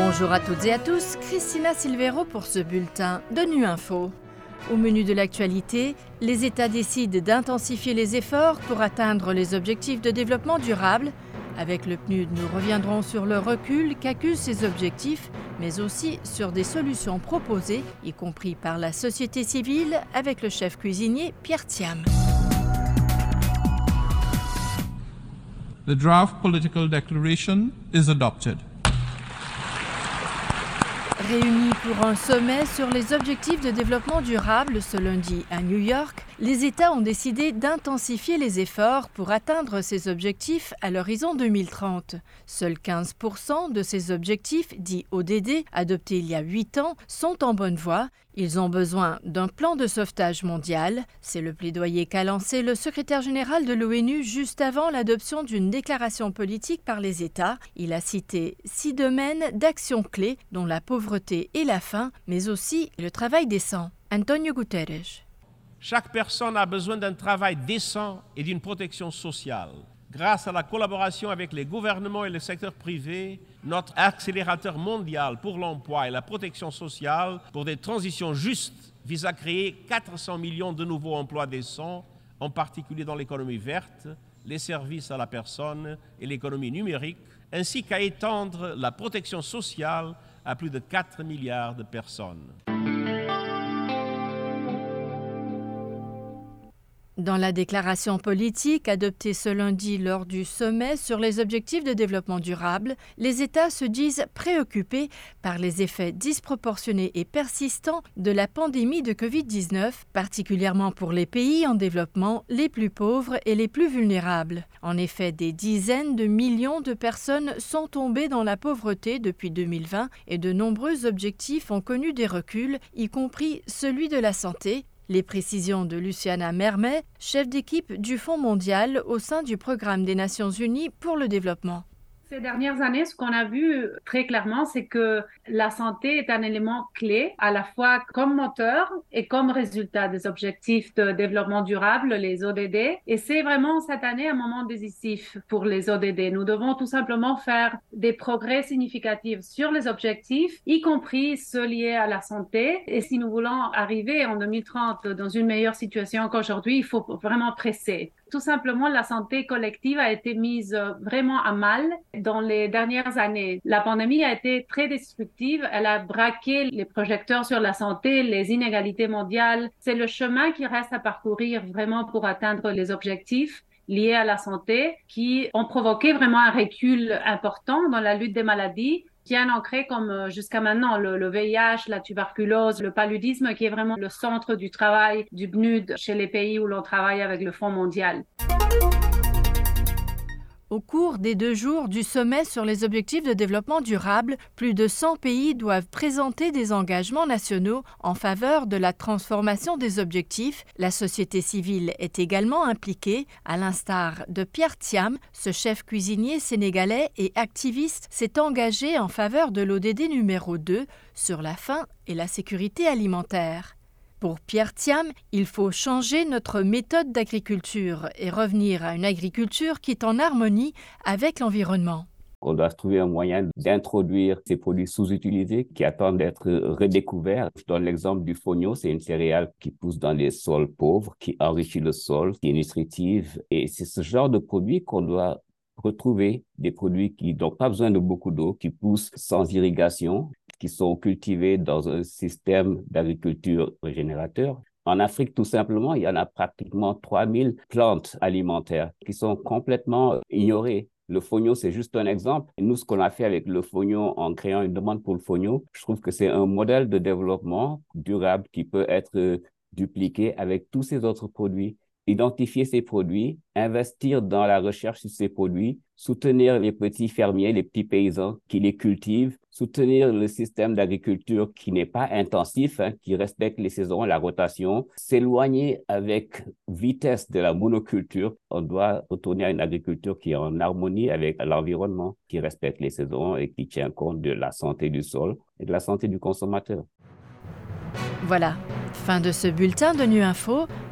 Bonjour à toutes et à tous, Christina Silvero pour ce bulletin de Nu Info. Au menu de l'actualité, les États décident d'intensifier les efforts pour atteindre les objectifs de développement durable. Avec le PNUD, nous reviendrons sur le recul qu'accusent ces objectifs, mais aussi sur des solutions proposées, y compris par la société civile, avec le chef cuisinier Pierre Thiam. The draft political declaration is adopted. Réunis pour un sommet sur les objectifs de développement durable ce lundi à New York, les États ont décidé d'intensifier les efforts pour atteindre ces objectifs à l'horizon 2030. Seuls 15% de ces objectifs, dits ODD, adoptés il y a 8 ans, sont en bonne voie. Ils ont besoin d'un plan de sauvetage mondial. C'est le plaidoyer qu'a lancé le secrétaire général de l'ONU juste avant l'adoption d'une déclaration politique par les États. Il a cité six domaines d'action clés, dont la pauvreté et la faim, mais aussi le travail décent. Antonio Guterres. Chaque personne a besoin d'un travail décent et d'une protection sociale. Grâce à la collaboration avec les gouvernements et le secteur privé, notre accélérateur mondial pour l'emploi et la protection sociale pour des transitions justes vise à créer 400 millions de nouveaux emplois décents, en particulier dans l'économie verte, les services à la personne et l'économie numérique, ainsi qu'à étendre la protection sociale à plus de 4 milliards de personnes. Dans la déclaration politique adoptée ce lundi lors du sommet sur les objectifs de développement durable, les États se disent préoccupés par les effets disproportionnés et persistants de la pandémie de Covid-19, particulièrement pour les pays en développement les plus pauvres et les plus vulnérables. En effet, des dizaines de millions de personnes sont tombées dans la pauvreté depuis 2020 et de nombreux objectifs ont connu des reculs, y compris celui de la santé, les précisions de Luciana Mermet, chef d'équipe du Fonds mondial au sein du Programme des Nations unies pour le développement. Ces dernières années, ce qu'on a vu très clairement, c'est que la santé est un élément clé, à la fois comme moteur et comme résultat des objectifs de développement durable, les ODD. Et c'est vraiment cette année un moment décisif pour les ODD. Nous devons tout simplement faire des progrès significatifs sur les objectifs, y compris ceux liés à la santé. Et si nous voulons arriver en 2030 dans une meilleure situation qu'aujourd'hui, il faut vraiment presser. Tout simplement, la santé collective a été mise euh, vraiment à mal dans les dernières années. La pandémie a été très destructive. Elle a braqué les projecteurs sur la santé, les inégalités mondiales. C'est le chemin qui reste à parcourir vraiment pour atteindre les objectifs liés à la santé qui ont provoqué vraiment un recul important dans la lutte des maladies bien ancré comme euh, jusqu'à maintenant le, le, VIH, la tuberculose, le paludisme qui est vraiment le centre du travail du PNUD chez les pays où l'on travaille avec le Fonds mondial. Au cours des deux jours du sommet sur les objectifs de développement durable, plus de 100 pays doivent présenter des engagements nationaux en faveur de la transformation des objectifs. La société civile est également impliquée, à l'instar de Pierre Thiam, ce chef cuisinier sénégalais et activiste s'est engagé en faveur de l'ODD numéro 2 sur la faim et la sécurité alimentaire. Pour Pierre Thiam, il faut changer notre méthode d'agriculture et revenir à une agriculture qui est en harmonie avec l'environnement. On doit trouver un moyen d'introduire ces produits sous-utilisés qui attendent d'être redécouverts. Je donne l'exemple du fonio, c'est une céréale qui pousse dans les sols pauvres, qui enrichit le sol, qui est nutritive. Et c'est ce genre de produit qu'on doit retrouver, des produits qui n'ont pas besoin de beaucoup d'eau, qui poussent sans irrigation, qui sont cultivés dans un système d'agriculture régénérateur. En Afrique, tout simplement, il y en a pratiquement 3000 plantes alimentaires qui sont complètement ignorées. Le fognon, c'est juste un exemple. nous, ce qu'on a fait avec le fognon en créant une demande pour le fognon, je trouve que c'est un modèle de développement durable qui peut être dupliqué avec tous ces autres produits identifier ces produits, investir dans la recherche sur ces produits, soutenir les petits fermiers, les petits paysans qui les cultivent, soutenir le système d'agriculture qui n'est pas intensif, hein, qui respecte les saisons, la rotation, s'éloigner avec vitesse de la monoculture. On doit retourner à une agriculture qui est en harmonie avec l'environnement, qui respecte les saisons et qui tient compte de la santé du sol et de la santé du consommateur. Voilà, fin de ce bulletin de Nu Info.